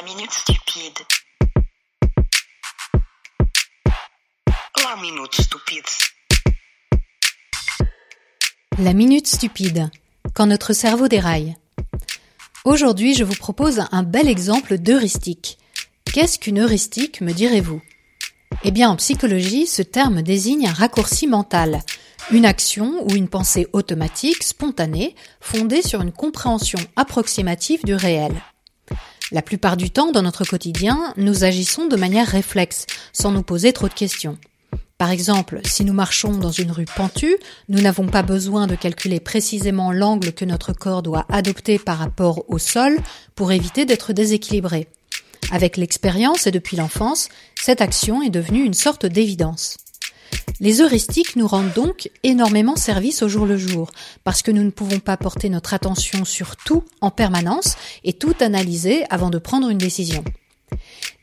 La minute stupide. La minute stupide. La minute stupide. Quand notre cerveau déraille. Aujourd'hui, je vous propose un bel exemple d'heuristique. Qu'est-ce qu'une heuristique, me direz-vous? Eh bien, en psychologie, ce terme désigne un raccourci mental, une action ou une pensée automatique, spontanée, fondée sur une compréhension approximative du réel. La plupart du temps, dans notre quotidien, nous agissons de manière réflexe, sans nous poser trop de questions. Par exemple, si nous marchons dans une rue pentue, nous n'avons pas besoin de calculer précisément l'angle que notre corps doit adopter par rapport au sol pour éviter d'être déséquilibré. Avec l'expérience et depuis l'enfance, cette action est devenue une sorte d'évidence. Les heuristiques nous rendent donc énormément service au jour le jour, parce que nous ne pouvons pas porter notre attention sur tout en permanence et tout analyser avant de prendre une décision.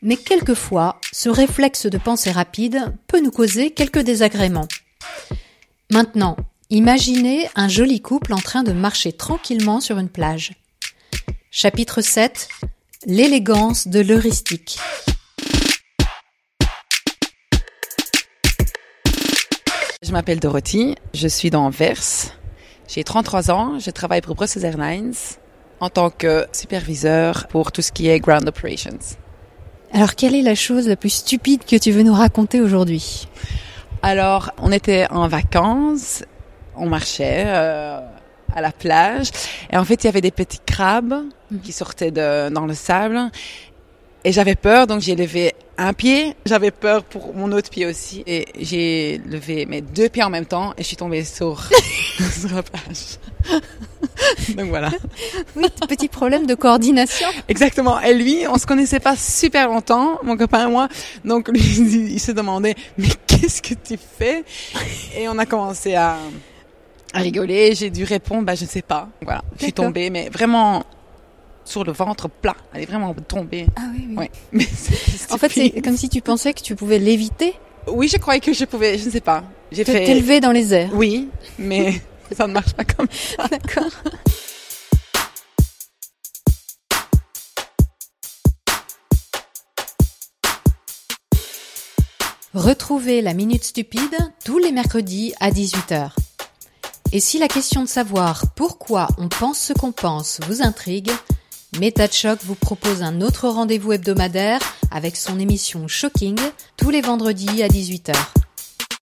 Mais quelquefois, ce réflexe de pensée rapide peut nous causer quelques désagréments. Maintenant, imaginez un joli couple en train de marcher tranquillement sur une plage. Chapitre 7 L'élégance de l'heuristique. Je m'appelle Dorothy, je suis dans Anvers. J'ai 33 ans, je travaille pour Brussels Airlines en tant que superviseur pour tout ce qui est ground operations. Alors, quelle est la chose la plus stupide que tu veux nous raconter aujourd'hui? Alors, on était en vacances, on marchait euh, à la plage, et en fait, il y avait des petits crabes qui sortaient de, dans le sable, et j'avais peur, donc j'ai levé un pied, j'avais peur pour mon autre pied aussi, et j'ai levé mes deux pieds en même temps, et je suis tombée sur, sur la plage. donc voilà. Oui, petit problème de coordination. Exactement. Et lui, on se connaissait pas super longtemps, mon copain et moi. Donc lui, il se demandait, mais qu'est-ce que tu fais? Et on a commencé à, à rigoler. J'ai dû répondre, bah je ne sais pas. Voilà, je suis tombée, mais vraiment sur le ventre plat. Elle est vraiment tombée. Ah oui, oui. Ouais. Mais En fait, c'est comme si tu pensais que tu pouvais l'éviter, Oui, je croyais que je pouvais. Je ne sais pas. J'ai fait. t'élever dans les airs. Oui, mais ça ne marche pas comme ça. D'accord. Retrouvez la Minute Stupide tous les mercredis à 18h. Et si la question de savoir pourquoi on pense ce qu'on pense vous intrigue, Méta de Choc vous propose un autre rendez-vous hebdomadaire avec son émission Shocking tous les vendredis à 18h.